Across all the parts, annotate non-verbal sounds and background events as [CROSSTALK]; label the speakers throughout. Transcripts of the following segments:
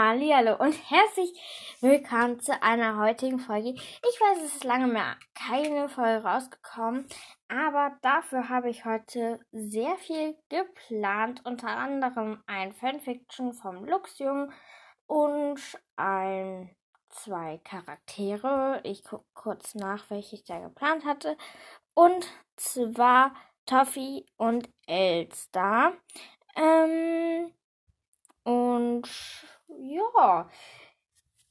Speaker 1: Hallo und herzlich willkommen zu einer heutigen Folge. Ich weiß, es ist lange mehr keine Folge rausgekommen, aber dafür habe ich heute sehr viel geplant, unter anderem ein Fanfiction vom Luxjung und ein zwei Charaktere. Ich gucke kurz nach, welche ich da geplant hatte. Und zwar Toffee und Elster. Ähm, und ja,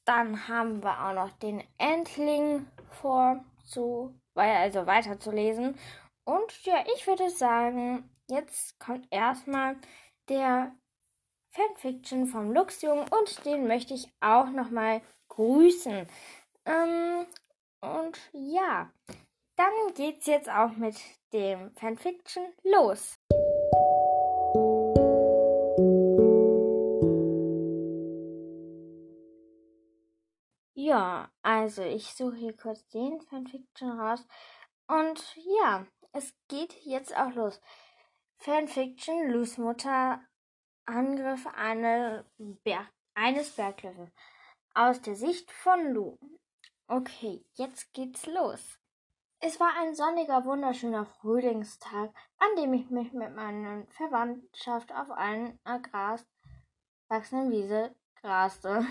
Speaker 1: dann haben wir auch noch den Endling vor, zu, also weiterzulesen. Und ja, ich würde sagen, jetzt kommt erstmal der Fanfiction vom Luxjungen und den möchte ich auch nochmal grüßen. Ähm, und ja, dann geht's jetzt auch mit dem Fanfiction los. Ja, also ich suche hier kurz den Fanfiction raus. Und ja, es geht jetzt auch los. Fanfiction, Lus Mutter, Angriff eine Berg, eines Berglöwen. Aus der Sicht von Lu. Okay, jetzt geht's los. Es war ein sonniger, wunderschöner Frühlingstag, an dem ich mich mit meiner Verwandtschaft auf einer Gras wachsenden Wiese graste.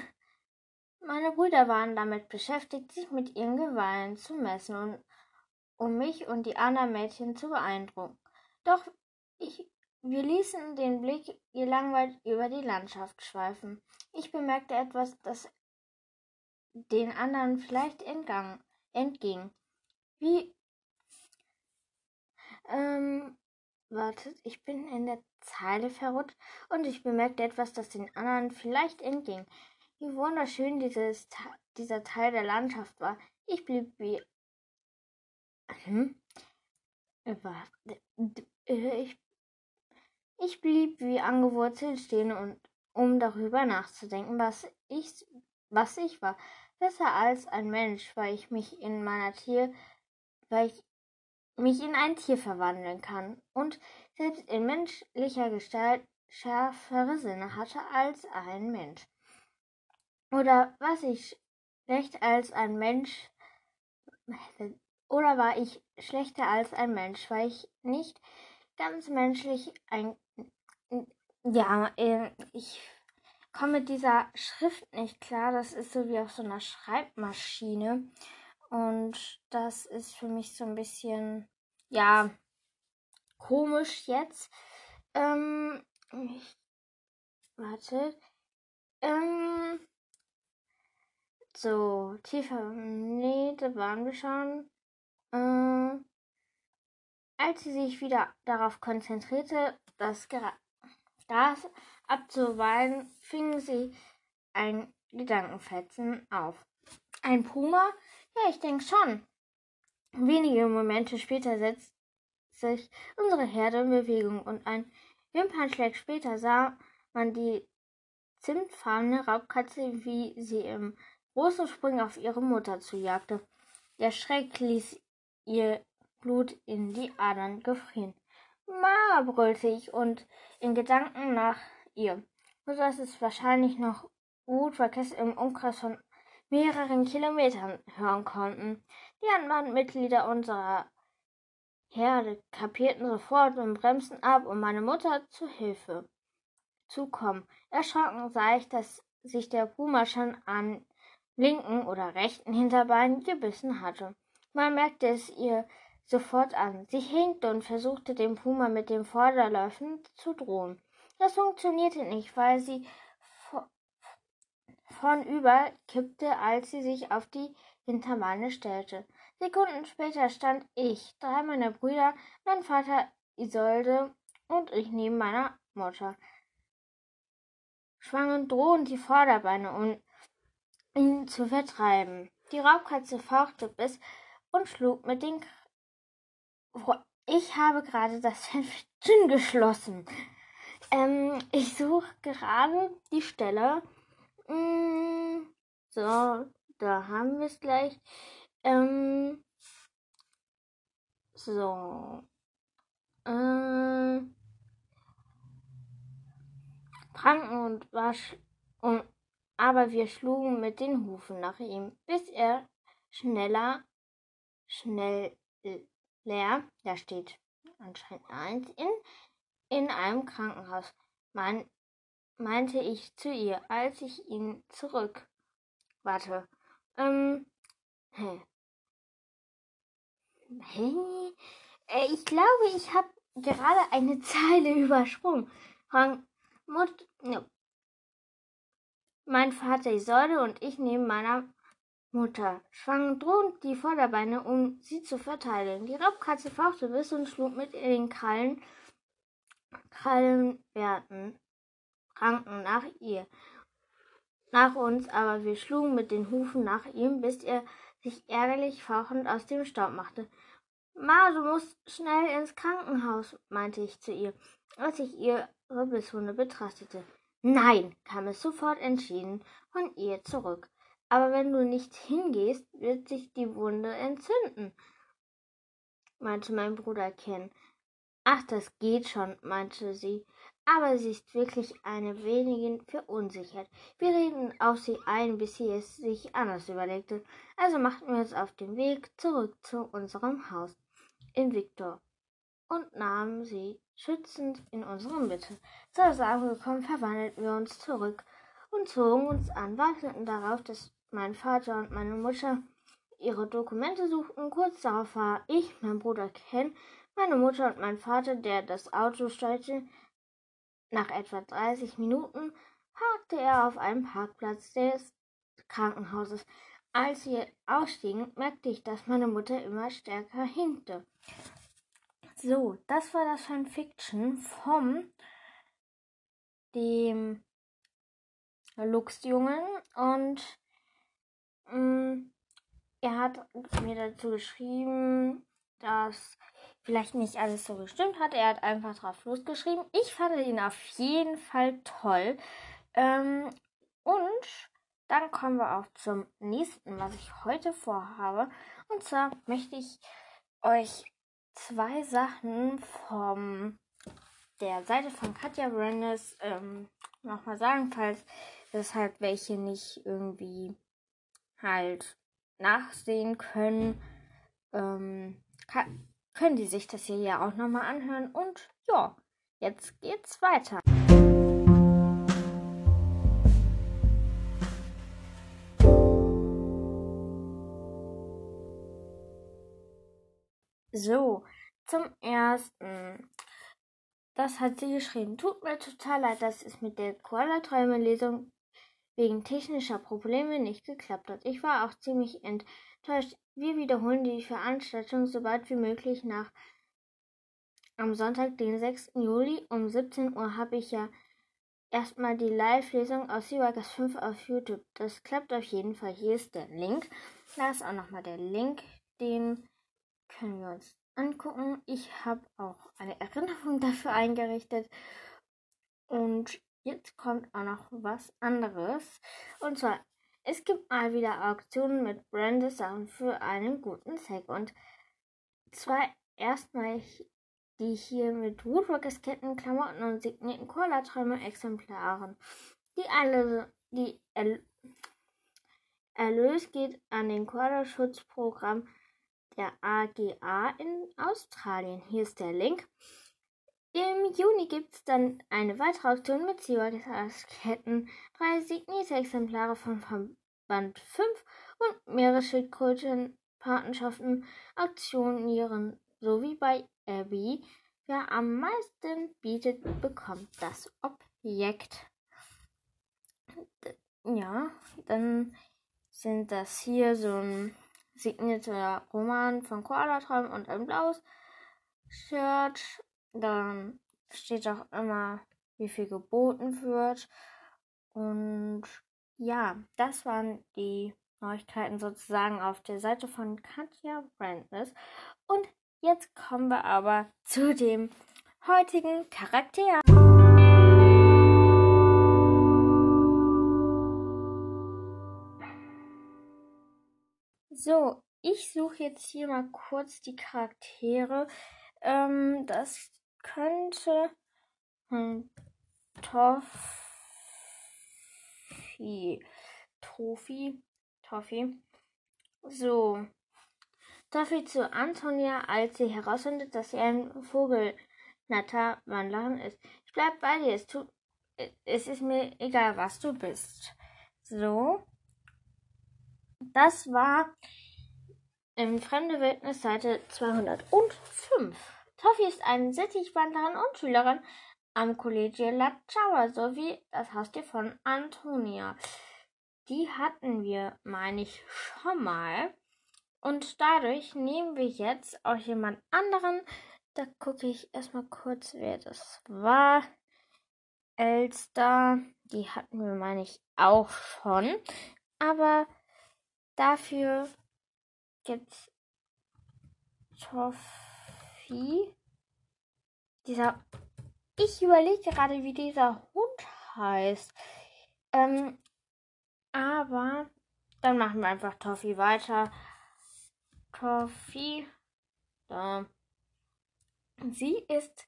Speaker 1: Meine Brüder waren damit beschäftigt, sich mit ihren Geweihen zu messen und um mich und die anderen Mädchen zu beeindrucken. Doch ich, wir ließen den Blick gelangweilt über die Landschaft schweifen. Ich bemerkte etwas, das den anderen vielleicht entgang, entging. Wie ähm, wartet, ich bin in der Zeile verrutscht und ich bemerkte etwas, das den anderen vielleicht entging wie wunderschön dieses, dieser Teil der Landschaft war. Ich blieb wie. Hm? Ich, ich blieb wie angewurzelt stehen und um darüber nachzudenken, was ich, was ich war. Besser als ein Mensch, weil ich mich in meiner Tier, weil ich mich in ein Tier verwandeln kann und selbst in menschlicher Gestalt schärfere Sinne hatte als ein Mensch. Oder was ich schlecht als ein Mensch oder war ich schlechter als ein Mensch, weil ich nicht ganz menschlich ein ja, ähm, ich komme mit dieser Schrift nicht klar. Das ist so wie auf so einer Schreibmaschine. Und das ist für mich so ein bisschen, ja, komisch jetzt. Ähm, ich, warte. Ähm, so, tiefer. Da waren wir schon. Äh, als sie sich wieder darauf konzentrierte, das Gras abzuweiden, fing sie ein Gedankenfetzen auf. Ein Puma? Ja, ich denke schon. Wenige Momente später setzt sich unsere Herde in Bewegung und ein Wimpernschlag später sah man die zimtfarbene Raubkatze, wie sie im großen Sprünge auf ihre Mutter zujagte. Der Schreck ließ ihr Blut in die Adern gefrieren. Ma, brüllte ich und in Gedanken nach ihr, so dass es wahrscheinlich noch gut Verkehrs im Umkreis von mehreren Kilometern hören konnten. Die anderen Mitglieder unserer Herde kapierten sofort und bremsten ab, um meine Mutter zu Hilfe zu kommen. Erschrocken sah ich, dass sich der Puma schon an linken oder rechten Hinterbein gebissen hatte. Man merkte es ihr sofort an. Sie hinkte und versuchte dem Puma mit den Vorderläufen zu drohen. Das funktionierte nicht, weil sie vornüber kippte, als sie sich auf die Hinterbeine stellte. Sekunden später stand ich, drei meiner Brüder, mein Vater Isolde und ich neben meiner Mutter. Schwangen drohend die Vorderbeine und ihn zu vertreiben. Die Raubkatze fauchte bis und schlug mit den. K ich habe gerade das [LAUGHS] Fenster geschlossen. Ähm, ich suche gerade die Stelle. Mm, so, da haben wir es gleich. Ähm, so. Äh, Pranken und Wasch und aber wir schlugen mit den Hufen nach ihm, bis er schneller, schnell leer, da steht anscheinend eins, in, in einem Krankenhaus, mein, meinte ich zu ihr, als ich ihn zurück. Warte. Ähm. Hä? Hä? Äh, ich glaube, ich habe gerade eine [LAUGHS] Zeile übersprungen. Mut, no. Mein Vater Isolde und ich neben meiner Mutter schwangen drohend die Vorderbeine, um sie zu verteidigen. Die Raubkatze fauchte bis und schlug mit den Krallen, Krallenwerten, Ranken nach ihr. Nach uns, aber wir schlugen mit den Hufen nach ihm, bis er sich ärgerlich fauchend aus dem Staub machte. Ma, du musst schnell ins Krankenhaus, meinte ich zu ihr, als ich ihre Bisshunde betrachtete. Nein, kam es sofort entschieden von ihr zurück. Aber wenn du nicht hingehst, wird sich die Wunde entzünden, meinte mein Bruder Ken. Ach, das geht schon, meinte sie, aber sie ist wirklich eine wenigin verunsichert. Wir reden auf sie ein, bis sie es sich anders überlegte. Also machten wir uns auf den Weg zurück zu unserem Haus in Victor und nahmen sie schützend in unsere Mitte. Zur Sache gekommen, verwandelten wir uns zurück und zogen uns an, warteten darauf, dass mein Vater und meine Mutter ihre Dokumente suchten. Kurz darauf war ich, mein Bruder Ken, meine Mutter und mein Vater, der das Auto steuerte. Nach etwa 30 Minuten parkte er auf einem Parkplatz des Krankenhauses. Als wir ausstiegen, merkte ich, dass meine Mutter immer stärker hinkte. So, das war das Fanfiction vom dem Luchsjungen und mh, mm, er hat mir dazu geschrieben, dass vielleicht nicht alles so gestimmt hat. Er hat einfach drauf losgeschrieben. Ich fand ihn auf jeden Fall toll. Ähm, und dann kommen wir auch zum nächsten, was ich heute vorhabe. Und zwar möchte ich euch zwei Sachen vom der Seite von Katja Brandes ähm, nochmal sagen, falls es halt welche nicht irgendwie halt nachsehen können, ähm, können die sich das hier ja auch nochmal anhören. Und ja, jetzt geht's weiter. So, zum ersten. Das hat sie geschrieben. Tut mir total leid, dass es mit der Koala-Träume-Lesung wegen technischer Probleme nicht geklappt hat. Ich war auch ziemlich enttäuscht. Wir wiederholen die Veranstaltung so bald wie möglich nach. Am Sonntag, den 6. Juli um 17 Uhr habe ich ja erstmal die Live-Lesung aus Seaworkers 5 auf YouTube. Das klappt auf jeden Fall. Hier ist der Link. Da ist auch nochmal der Link, den können wir uns angucken. Ich habe auch eine Erinnerung dafür eingerichtet. Und jetzt kommt auch noch was anderes. Und zwar, es gibt mal wieder Auktionen mit Branded Sachen für einen guten Zweck. Und zwar erstmal die hier mit Woodworkers Ketten, Klamotten und signierten Cola-Träume Exemplaren. Die alle, die Erlös geht an den Cola-Schutzprogramm der AGA in Australien. Hier ist der Link. Im Juni gibt es dann eine weitere Auktion mit Seawalketten, drei signierte Exemplare von Verband 5 und mehrere Schildkrötenpatenschaften auktionieren, sowie bei Abby. Wer am meisten bietet, bekommt das Objekt. Ja, dann sind das hier so ein signierter Roman von Koala Traum und ein blaues Shirt. Dann steht auch immer, wie viel geboten wird. Und ja, das waren die Neuigkeiten sozusagen auf der Seite von Katja Brandness. Und jetzt kommen wir aber zu dem heutigen Charakter. So, ich suche jetzt hier mal kurz die Charaktere. Ähm, das könnte hm, Toff Toffee. Toffee. Toffee. So. Toffee zu Antonia, als sie herausfindet, dass sie ein Vogelnatter-Wandlerin ist. Ich bleib bei dir. Es tut, es ist mir egal, was du bist. So. Das war im Fremde Wildnis Seite 205. Toffi ist eine Sittichwandlerin und Schülerin am Collegio La Chava sowie das Haustier von Antonia. Die hatten wir, meine ich, schon mal. Und dadurch nehmen wir jetzt auch jemand anderen. Da gucke ich erstmal kurz, wer das war. Elster, die hatten wir, meine ich, auch schon. Aber dafür gibt's Toffee. Dieser. Ich überlege gerade, wie dieser Hund heißt. Ähm, aber dann machen wir einfach Toffee weiter. Toffee. Da. Sie ist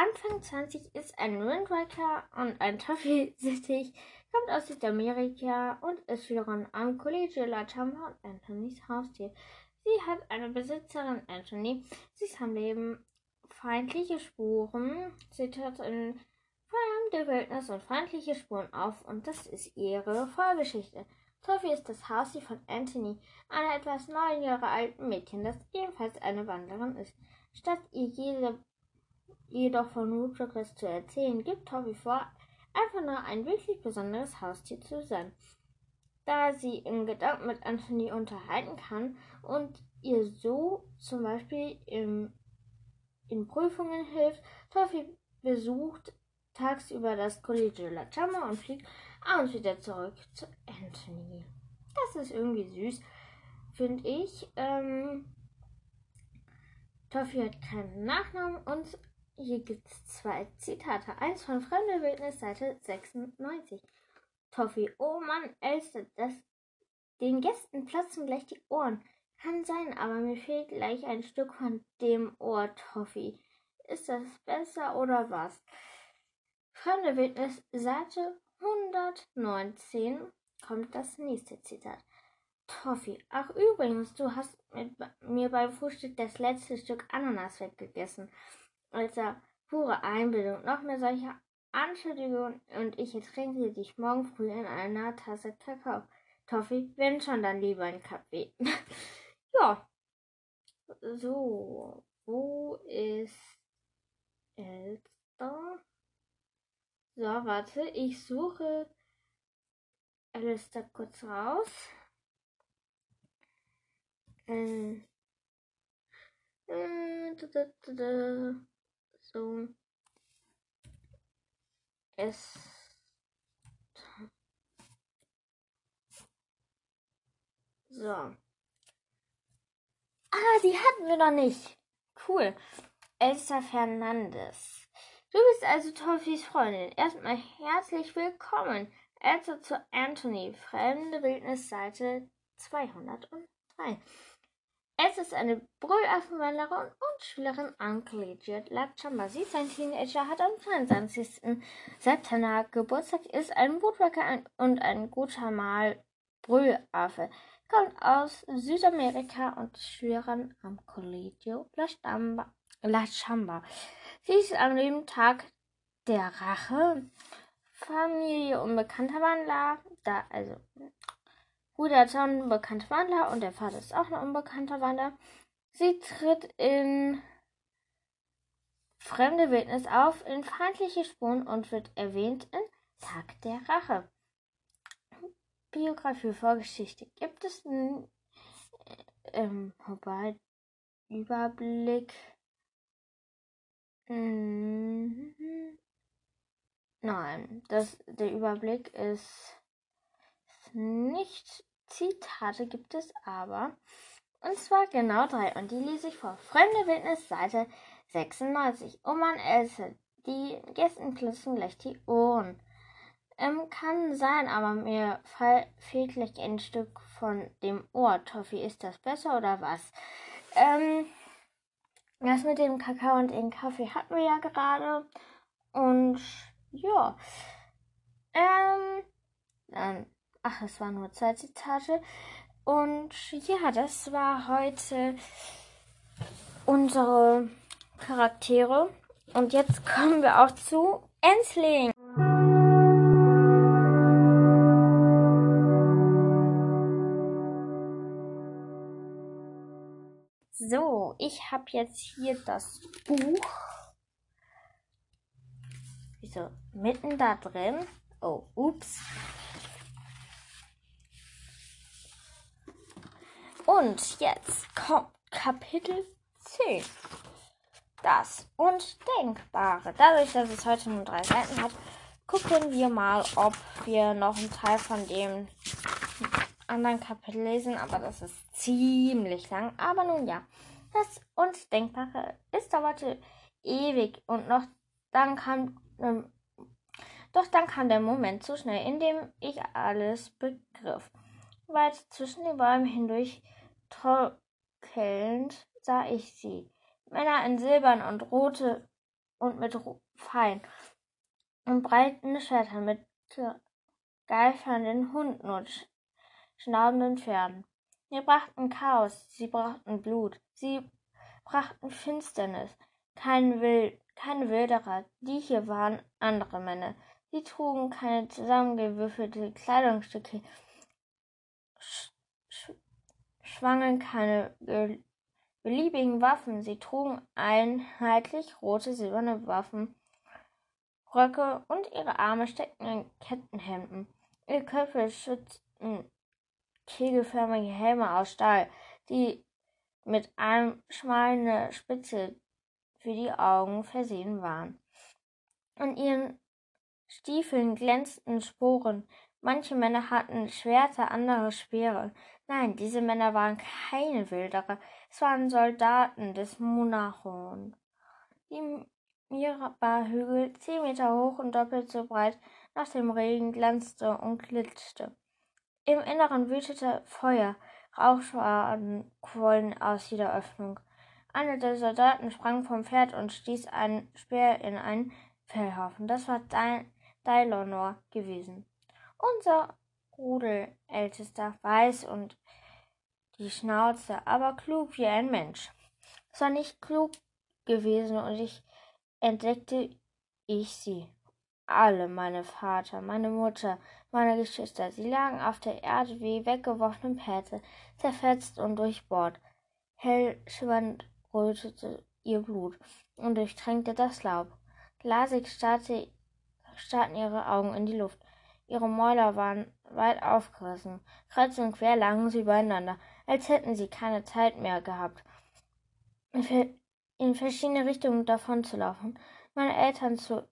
Speaker 1: Anfang 20 ist ein Windrider und ein Toffee-Sittich, [LAUGHS] kommt aus Südamerika und ist Schülerin am Collegio La Chamba und Anthonys Haustier. Sie hat eine Besitzerin, Anthony. Sie ist am Leben feindliche Spuren. Sie tritt in fremde Wildnis und feindliche Spuren auf und das ist ihre Vorgeschichte. Toffee ist das Haustier von Anthony, einer etwas neun Jahre alten Mädchen, das ebenfalls eine Wanderin ist. Statt ihr jede jedoch von Woodchuckers zu erzählen, gibt Toffee vor, einfach nur ein wirklich besonderes Haustier zu sein. Da sie im Gedanken mit Anthony unterhalten kann und ihr so zum Beispiel im, in Prüfungen hilft, Toffee besucht tagsüber das Collegio La Chama und fliegt abends wieder zurück zu Anthony. Das ist irgendwie süß, finde ich. Ähm, Toffee hat keinen Nachnamen und hier gibt es zwei Zitate. Eins von Fremde Wildnis, Seite 96. Toffi, oh Mann, Elster, das, den Gästen platzen gleich die Ohren. Kann sein, aber mir fehlt gleich ein Stück von dem Ohr, Toffi. Ist das besser oder was? Fremde Wildnis, Seite 119 kommt das nächste Zitat. Toffi, ach übrigens, du hast mit mir beim Frühstück das letzte Stück Ananas weggegessen als er pure Einbildung. Noch mehr solche Anschuldigungen und ich ertränke dich morgen früh in einer Tasse Kakao. Toffee, wenn schon, dann lieber ein Kaffee. [LAUGHS] ja. So, wo ist Elster? So, warte, ich suche Alistair kurz raus. Äh, äh, da, da, da, so es so. Ah, die hatten wir noch nicht. Cool. Elsa Fernandes. Du bist also Toffis Freundin. Erstmal herzlich willkommen. Elsa zu Anthony. Fremde Wildnis Seite 203. Es ist eine Brüllaffenwanderin und Schülerin am Collegiate La Chamba. Sie ist ein Teenager, hat am 22. September Geburtstag, ist ein Woodworker und ein guter Mal Brüllaffe. Kommt aus Südamerika und ist Schülerin am Collegio La Chamba. Sie ist am lieben Tag der Rache. Familie unbekannter Wandler, da also Bruder ist ein unbekannter Wandler und der Vater ist auch ein unbekannter Wandler. Sie tritt in fremde Wildnis auf, in feindliche Spuren und wird erwähnt in Tag der Rache. Biografie, Vorgeschichte. Gibt es einen ähm, wobei, Überblick? Mhm. Nein, das, der Überblick ist nicht Zitate gibt es aber. Und zwar genau drei. Und die lese ich vor. Fremde Wildnis, Seite 96. Oh Mann, Else. Die Gästen klitzen gleich die Ohren. Ähm, kann sein, aber mir fehlt gleich ein Stück von dem Ohr. Toffi, ist das besser oder was? Ähm, das mit dem Kakao und dem Kaffee hatten wir ja gerade. Und ja. Ähm, Dann, ach, es waren nur zwei Zitate. Und ja, das war heute unsere Charaktere. Und jetzt kommen wir auch zu Ensling. So, ich habe jetzt hier das Buch. Wieso? Mitten da drin. Oh, ups. Und jetzt kommt Kapitel 10. Das Undenkbare. Dadurch, dass es heute nur drei Seiten hat, gucken wir mal, ob wir noch einen Teil von dem anderen Kapitel lesen, aber das ist ziemlich lang. Aber nun ja, das Undenkbare. Es dauerte ewig und noch dann kam, ähm, doch dann kam der Moment so schnell, in dem ich alles begriff. Weit zwischen den Bäumen hindurch torkelnd sah ich sie. Männer in Silbern und Rote und mit Fein und breiten Schwertern mit geifernden Hunden und schnaubenden Pferden. Sie brachten Chaos, sie brachten Blut, sie brachten Finsternis. Kein Wild, keine Wilderer, die hier waren andere Männer. Sie trugen keine zusammengewürfelte Kleidungsstücke, schwangen keine beliebigen Waffen. Sie trugen einheitlich rote, silberne Waffen, Röcke und ihre Arme steckten in Kettenhemden. Ihre Köpfe schützten kegelförmige Helme aus Stahl, die mit einem schmalen Spitze für die Augen versehen waren. An ihren Stiefeln glänzten Sporen. Manche Männer hatten Schwerter, andere Speere. Nein, diese Männer waren keine Wilderer, es waren Soldaten des Monachon. Die Miraba-Hügel, zehn Meter hoch und doppelt so breit, nach dem Regen glanzte und glitschte. Im Inneren wütete Feuer, Rauchschwaden quollen aus jeder Öffnung. Einer der Soldaten sprang vom Pferd und stieß einen Speer in einen Fellhaufen. Das war Dailonor gewesen. Unser Rudelältester, weiß und die Schnauze, aber klug wie ein Mensch. Es war nicht klug gewesen und ich entdeckte ich sie alle, meine Vater, meine Mutter, meine Geschwister, sie lagen auf der Erde wie weggeworfene Pelze, zerfetzt und durchbohrt. Hell schimmernd rötete ihr Blut und durchtränkte das Laub. Glasig starrte, starrten ihre Augen in die Luft. Ihre Mäuler waren weit aufgerissen. Kreuz und quer lagen sie beieinander, als hätten sie keine Zeit mehr gehabt, in verschiedene Richtungen davonzulaufen. Meine Eltern zu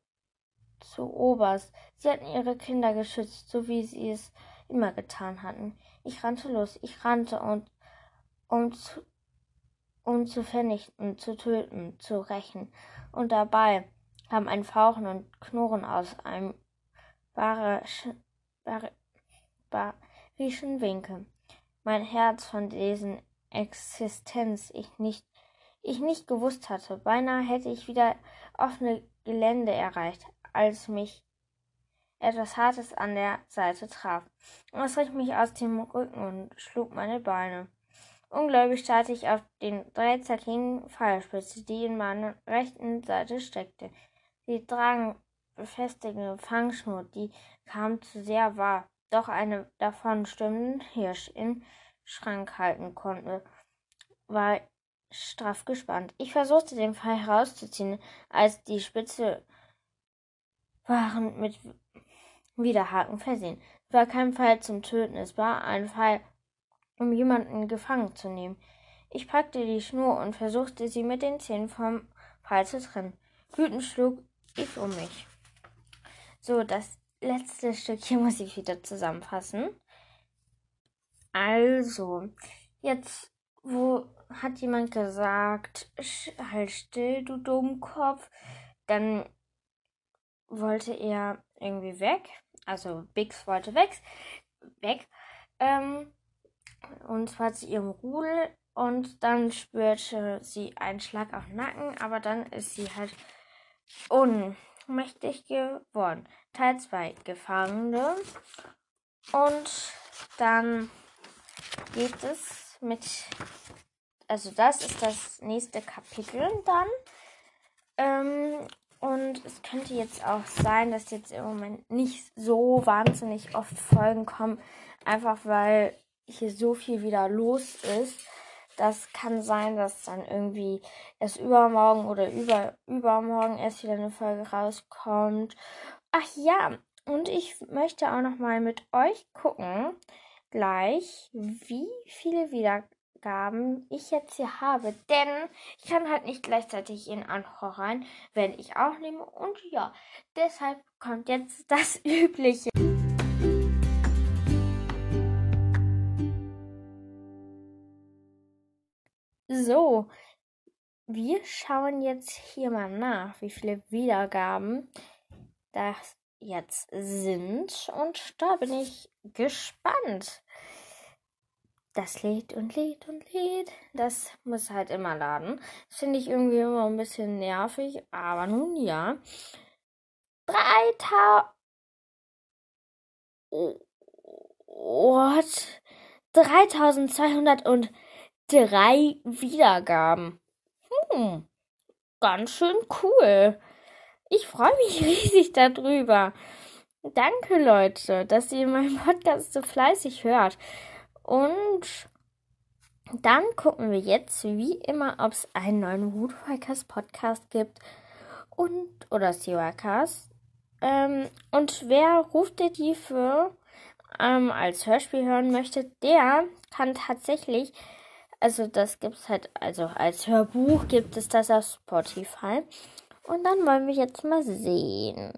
Speaker 1: zu oberst. Sie hatten ihre Kinder geschützt, so wie sie es immer getan hatten. Ich rannte los, ich rannte und um zu, um zu vernichten, zu töten, zu rächen. Und dabei kam ein Fauchen und Knurren aus einem barischen Winkel. Mein Herz von dessen Existenz ich nicht, ich nicht gewusst hatte. Beinahe hätte ich wieder offene Gelände erreicht, als mich etwas Hartes an der Seite traf. Es riss mich aus dem Rücken und schlug meine Beine. Ungläubig starrte ich auf den dreizackigen Pfeilspitze, die in meiner rechten Seite steckte. Sie tragen befestigende Fangschnur, die kaum zu sehr war, doch eine davon stimmenden Hirsch in Schrank halten konnte, war straff gespannt. Ich versuchte den Pfeil herauszuziehen, als die Spitze waren mit Widerhaken versehen. Es war kein Pfeil zum Töten, es war ein Pfeil, um jemanden gefangen zu nehmen. Ich packte die Schnur und versuchte sie mit den Zähnen vom Pfeil zu trennen. Wütend schlug ich um mich. So, das letzte Stückchen [LAUGHS] muss ich wieder zusammenfassen. Also, jetzt, wo hat jemand gesagt, halt still, du Dummkopf, dann wollte er irgendwie weg. Also Bix wollte weg. weg ähm, und zwar zu ihrem Rudel. Und dann spürte sie einen Schlag auf den Nacken, aber dann ist sie halt ohnmächtig geworden. Teil 2 Gefangene. Und dann geht es mit, also das ist das nächste Kapitel dann. Ähm, und es könnte jetzt auch sein, dass jetzt im Moment nicht so wahnsinnig oft Folgen kommen, einfach weil hier so viel wieder los ist. Das kann sein, dass dann irgendwie erst übermorgen oder über, übermorgen erst wieder eine Folge rauskommt. Ach ja, und ich möchte auch noch mal mit euch gucken, gleich, wie viele Wiedergaben ich jetzt hier habe. Denn ich kann halt nicht gleichzeitig in Anhör rein, wenn ich aufnehme. Und ja, deshalb kommt jetzt [LAUGHS] das Übliche. So, wir schauen jetzt hier mal nach, wie viele Wiedergaben das jetzt sind. Und da bin ich gespannt. Das lädt und lädt und lädt. Das muss halt immer laden. Das finde ich irgendwie immer ein bisschen nervig. Aber nun ja. 3000. What? 3203 Wiedergaben. Hm, ganz schön cool. Ich freue mich [LAUGHS] riesig darüber. Danke, Leute, dass ihr meinen Podcast so fleißig hört. Und dann gucken wir jetzt, wie immer, ob es einen neuen Woodworkers Podcast gibt und oder Seaworkers. Ähm, und wer ruft der die für ähm, als Hörspiel hören möchte, der kann tatsächlich, also das gibt es halt, also als Hörbuch gibt es das auf Spotify. Und dann wollen wir jetzt mal sehen.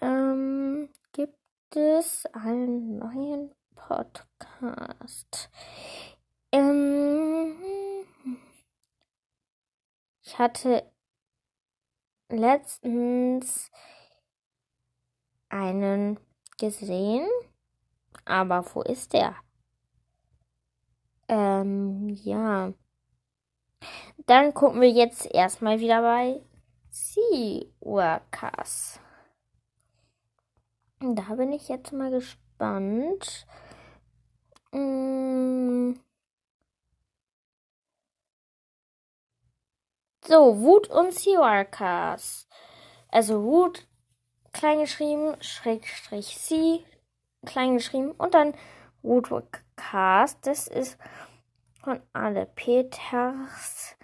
Speaker 1: Ähm, gibt es einen neuen Podcast? Ähm, ich hatte letztens einen gesehen, aber wo ist der? Ähm, ja. Dann gucken wir jetzt erstmal wieder bei Seaworkers. Da bin ich jetzt mal gespannt. Mm. So, Wut und Seaworkers. Also Wut, klein geschrieben, Schrägstrich C, klein geschrieben und dann Woodcast. Das ist von Anne Peters.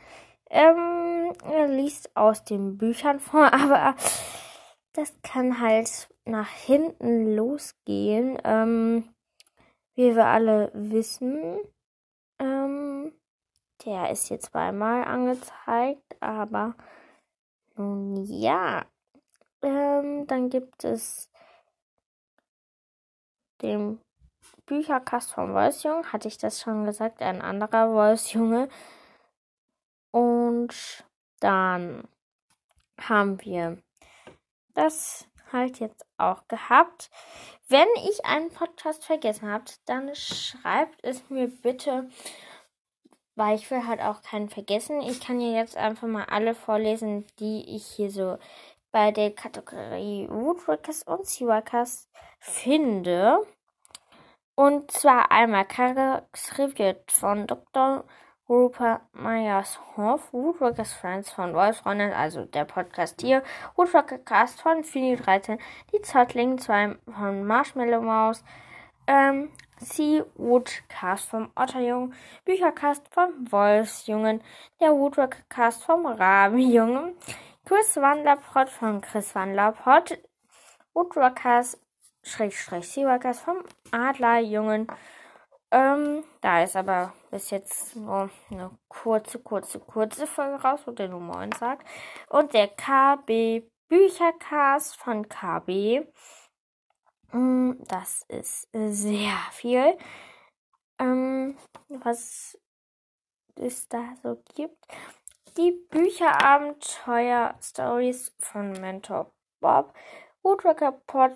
Speaker 1: Ähm, er liest aus den Büchern vor, [LAUGHS] aber das kann halt nach hinten losgehen. Ähm, wie wir alle wissen, ähm, der ist jetzt zweimal angezeigt, aber nun ja. Ähm, dann gibt es den Bücherkast vom Wolfsjunge, hatte ich das schon gesagt, ein anderer Wolfsjunge. Und dann haben wir das halt jetzt auch gehabt. Wenn ich einen Podcast vergessen habe, dann schreibt es mir bitte, weil ich will halt auch keinen vergessen. Ich kann hier jetzt einfach mal alle vorlesen, die ich hier so bei der Kategorie Woodworkers und Seaworkers finde. Und zwar einmal Charakteriert von Dr. Rupert Meyers-Hoff, Woodworkers Friends von Wolfsfreundin, also der Podcast hier, Woodworker Cast von Fini 13, die Zottling 2 von Marshmallow Maus, ähm, Sea Woodcast vom Otterjungen, Büchercast vom Wolfsjungen, der Woodworker Cast vom Rabenjungen, Chris Wanderpott von Chris Wanderpott, Woodworkers Schrägstrich Seaworkers vom Adlerjungen. Ähm, da ist aber bis jetzt nur eine kurze, kurze, kurze Folge raus, wo der Nummer 9 sagt. Und der KB Büchercast von KB. Mm, das ist sehr viel. Ähm, was es da so gibt. Die Bücherabenteuer-Stories von Mentor Bob. Woodworker Pod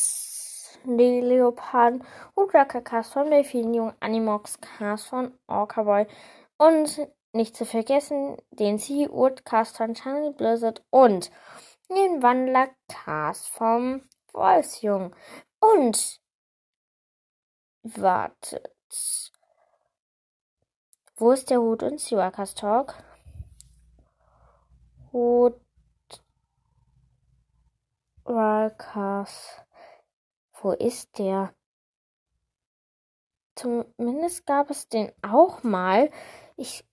Speaker 1: von Schneeleoparden, Woodworker-Cast von Delfinium, Animox-Cast von Orca-Boy und nicht zu vergessen den Sea-Wood-Cast von Channel Blizzard und den Wandler-Cast vom Wolfsjungen. Und wartet. Wo ist der Hut und Siwakas Talk? Hut Walkers. Wo ist der? Zumindest gab es den auch mal. Ich.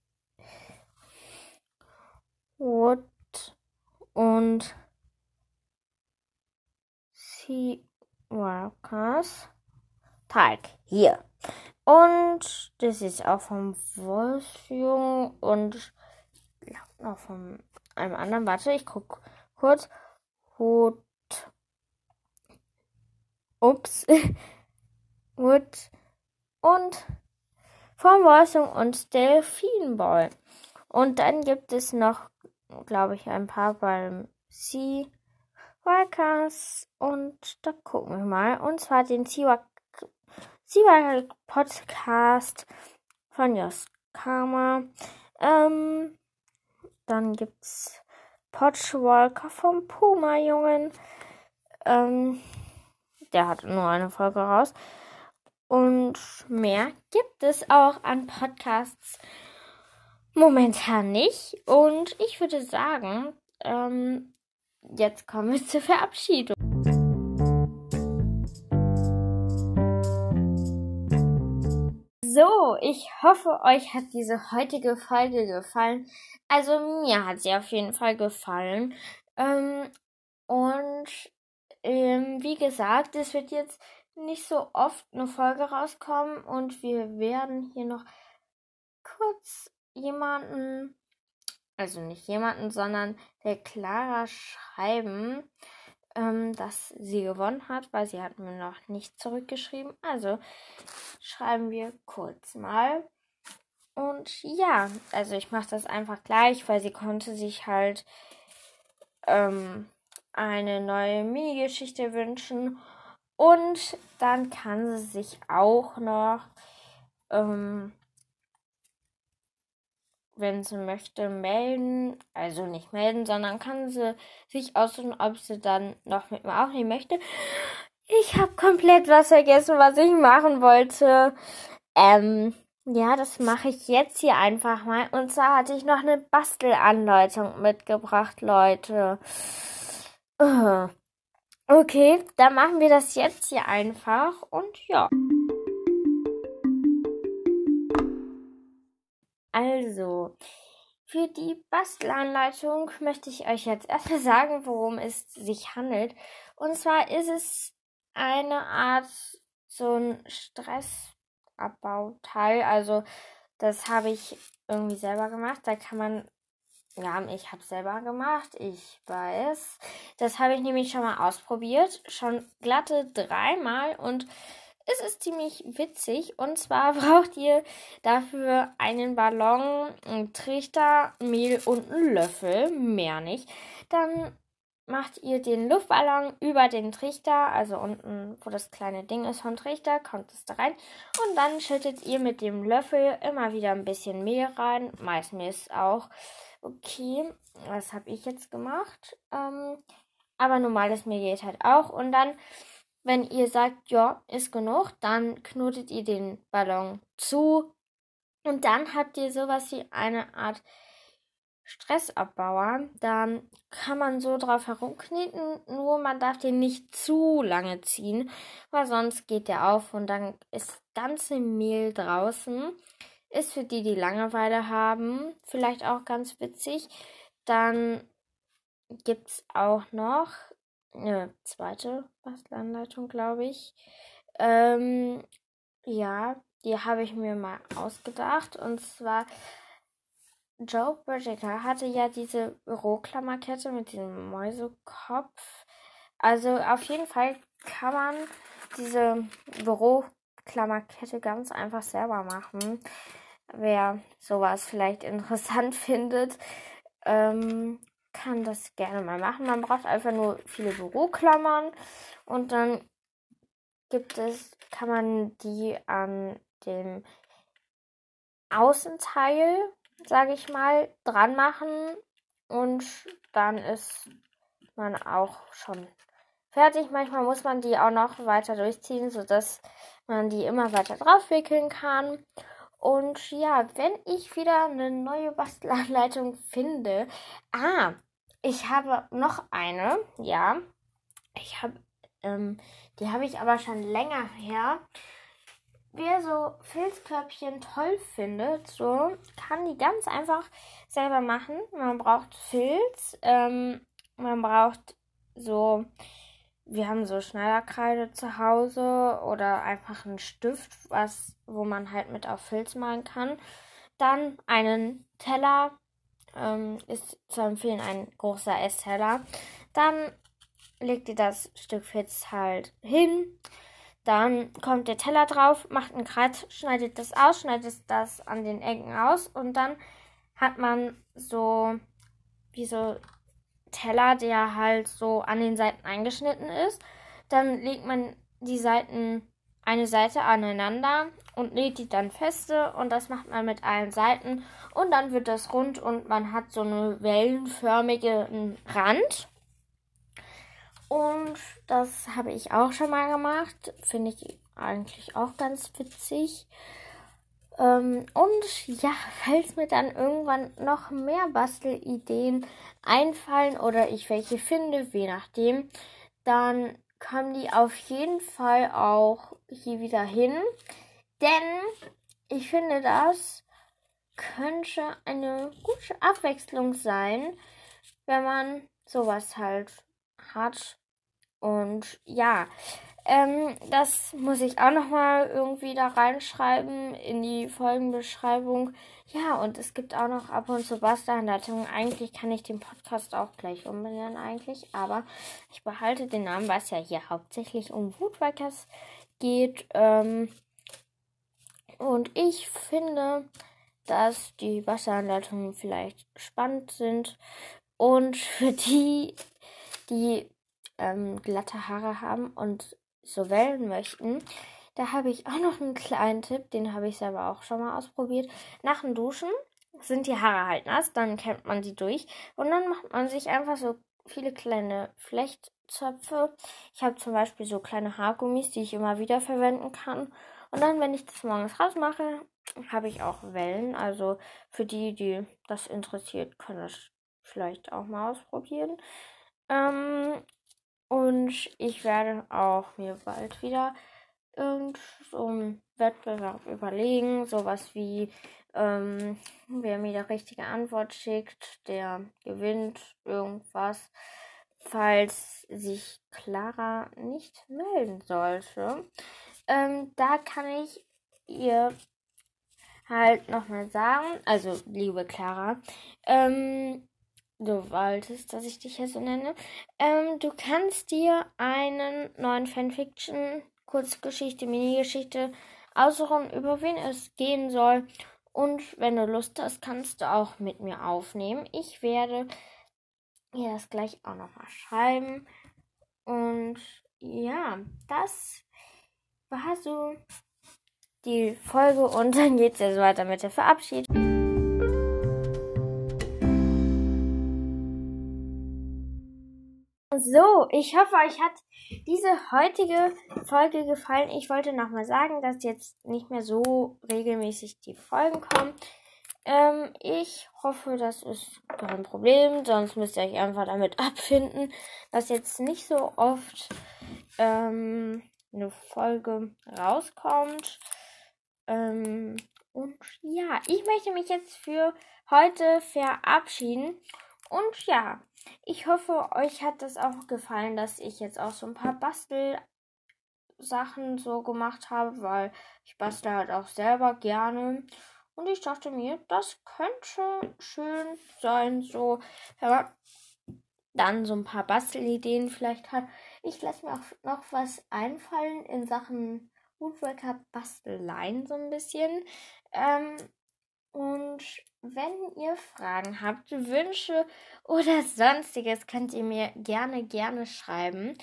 Speaker 1: Wood und Sea Workers. Tag. Hier. Und das ist auch vom Wolfsjung und noch von einem anderen. Warte, ich guck kurz. Hut. Ups. [LAUGHS] Hut und Wolfsjung und Delfinboy. Und dann gibt es noch, glaube ich, ein paar beim Sea Walkers und da gucken wir mal. Und zwar den Sea Podcast von Jos Karma. Ähm, dann gibt's Potschwalker vom Puma-Jungen. Ähm, der hat nur eine Folge raus. Und mehr gibt es auch an Podcasts momentan nicht. Und ich würde sagen, ähm, jetzt kommen wir [LAUGHS] zur Verabschiedung. So, ich hoffe, euch hat diese heutige Folge gefallen. Also mir hat sie auf jeden Fall gefallen. Ähm, und ähm, wie gesagt, es wird jetzt nicht so oft eine Folge rauskommen und wir werden hier noch kurz jemanden, also nicht jemanden, sondern der Clara schreiben, ähm, dass sie gewonnen hat, weil sie hat mir noch nicht zurückgeschrieben. Also schreiben wir kurz mal. Und ja, also ich mache das einfach gleich, weil sie konnte sich halt ähm, eine neue Mini-Geschichte wünschen. Und dann kann sie sich auch noch, ähm, wenn sie möchte, melden. Also nicht melden, sondern kann sie sich aussuchen, ob sie dann noch mit mir aufnehmen möchte. Ich habe komplett was vergessen, was ich machen wollte. Ähm, ja, das mache ich jetzt hier einfach mal. Und zwar hatte ich noch eine Bastelanleitung mitgebracht, Leute. Uh. Okay, dann machen wir das jetzt hier einfach und ja. Also, für die Bastelanleitung möchte ich euch jetzt erstmal [LAUGHS] sagen, worum es sich handelt. Und zwar ist es eine Art so ein Stressabbauteil. Also, das habe ich irgendwie selber gemacht. Da kann man ja, ich habe selber gemacht, ich weiß. Das habe ich nämlich schon mal ausprobiert, schon glatte dreimal und es ist ziemlich witzig. Und zwar [LAUGHS] braucht ihr dafür einen Ballon, einen Trichter, Mehl und einen Löffel, mehr nicht. Dann macht ihr den Luftballon über den Trichter, also unten, wo das kleine Ding ist vom Trichter, kommt es da rein. Und dann schüttet ihr mit dem Löffel immer wieder ein bisschen Mehl rein. Meistens auch okay, was habe ich jetzt gemacht? Ähm, aber normales Mehl geht halt auch. Und dann, wenn ihr sagt, ja, ist genug, dann knotet ihr den Ballon zu. Und dann habt ihr sowas wie eine Art Stressabbauer. Dann kann man so drauf herumkneten, nur man darf den nicht zu lange ziehen, weil sonst geht der auf und dann ist ganze Mehl draußen. Ist für die, die Langeweile haben, vielleicht auch ganz witzig. Dann gibt es auch noch eine zweite Bastelanleitung, glaube ich. Ähm, ja, die habe ich mir mal ausgedacht. Und zwar, Joe Berger hatte ja diese Büroklammerkette mit diesem Mäusekopf. Also auf jeden Fall kann man diese Büroklammerkette ganz einfach selber machen wer sowas vielleicht interessant [LAUGHS] findet, ähm, kann das gerne mal machen. Man braucht einfach nur viele Büroklammern und dann gibt es, kann man die an dem Außenteil, sage ich mal, dran machen und dann ist man auch schon fertig. Manchmal muss man die auch noch weiter durchziehen, sodass man die immer weiter drauf wickeln kann. Und ja, wenn ich wieder eine neue Bastelanleitung finde. Ah, ich habe noch eine, ja. Ich habe, ähm, die habe ich aber schon länger her. Wer so Filzkörbchen toll findet, so kann die ganz einfach selber machen. Man braucht Filz, ähm, man braucht so, wir haben so Schneiderkreide zu Hause oder einfach einen Stift, was, wo man halt mit auf Filz malen kann. Dann einen Teller, ähm, ist zu empfehlen ein großer Essteller. Dann legt ihr das Stück Filz halt hin. Dann kommt der Teller drauf, macht einen Kreis, schneidet das aus, schneidet das an den Ecken aus und dann hat man so wie so Teller, der halt so an den Seiten eingeschnitten ist. Dann legt man die Seiten eine Seite aneinander und näht die dann feste und das macht man mit allen Seiten und dann wird das rund und man hat so eine wellenförmige Rand. Und das habe ich auch schon mal gemacht. Finde ich eigentlich auch ganz witzig. Ähm, und ja, falls mir dann irgendwann noch mehr Bastelideen einfallen oder ich welche finde, je nachdem, dann kommen die auf jeden Fall auch hier wieder hin. Denn ich finde, das könnte eine gute Abwechslung sein, wenn man sowas halt hat. Und ja, ähm, das muss ich auch nochmal irgendwie da reinschreiben in die Folgenbeschreibung. Ja, und es gibt auch noch ab und zu Bastelanleitungen. Eigentlich kann ich den Podcast auch gleich umbenennen eigentlich, aber ich behalte den Namen, weil es ja hier hauptsächlich um Woodworkers geht. Ähm, und ich finde, dass die Bastelanleitungen vielleicht spannend sind und [LAUGHS] für die, die ähm, glatte Haare haben und so wählen möchten, da habe ich auch noch einen kleinen Tipp, den habe ich selber auch schon mal ausprobiert. Nach dem Duschen sind die Haare halt nass, dann kämmt man sie durch und dann macht man sich einfach so viele kleine Flechtzöpfe. Ich habe zum Beispiel so kleine Haargummis, die ich immer wieder verwenden kann. Und dann, wenn ich das morgens rausmache, habe ich auch Wellen. Also für die, die das interessiert, können das vielleicht auch mal ausprobieren. Ähm, und ich werde auch mir bald wieder irgend so einen Wettbewerb überlegen. Sowas wie, ähm, wer mir die richtige Antwort schickt, der gewinnt irgendwas. Falls sich Clara nicht melden sollte. Ähm, da kann ich ihr halt nochmal sagen, also liebe Clara, ähm, du wolltest, dass ich dich hier so nenne. Ähm, du kannst dir einen neuen Fanfiction, Kurzgeschichte, Minigeschichte aussuchen, über wen es gehen soll. Und wenn du Lust hast, kannst du auch mit mir aufnehmen. Ich werde mir das gleich auch nochmal schreiben. Und ja, das war so die Folge und dann geht es jetzt weiter mit der Verabschiedung. So, ich hoffe, euch hat diese heutige Folge gefallen. Ich wollte nochmal sagen, dass jetzt nicht mehr so regelmäßig die Folgen kommen. Ähm, ich hoffe, das ist kein Problem. Sonst müsst ihr euch einfach damit [LAUGHS] abfinden, dass jetzt nicht so oft ähm, eine Folge rauskommt. Ähm, und ja, ich möchte mich jetzt für heute verabschieden. Und ja, ich hoffe, euch hat das auch gefallen, dass ich jetzt auch so ein paar Bastelsachen so gemacht habe, weil ich bastel halt auch selber gerne. Und ich dachte mir, das könnte schön sein, so, wenn man dann so ein paar Bastelideen vielleicht hat. Ich lasse mir auch noch was einfallen in Sachen Woodworker Basteleien so ein bisschen. Ähm, und wenn ihr Fragen habt, Wünsche oder sonstiges, könnt ihr mir gerne, gerne schreiben.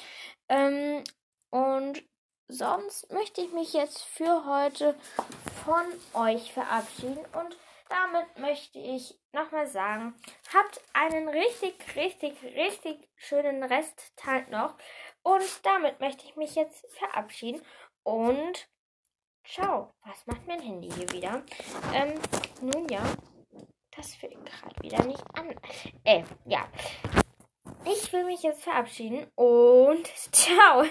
Speaker 1: Ähm, und sonst möchte ich mich jetzt für heute von euch verabschieden und damit möchte ich nochmal sagen, habt einen richtig, richtig, richtig schönen Resttag noch. Und damit möchte ich mich jetzt verabschieden. Und ciao. Was macht mein Handy hier wieder? Ähm, nun ja, das fällt gerade wieder nicht an. Äh, ja. Ich will mich jetzt verabschieden und [LAUGHS] ciao.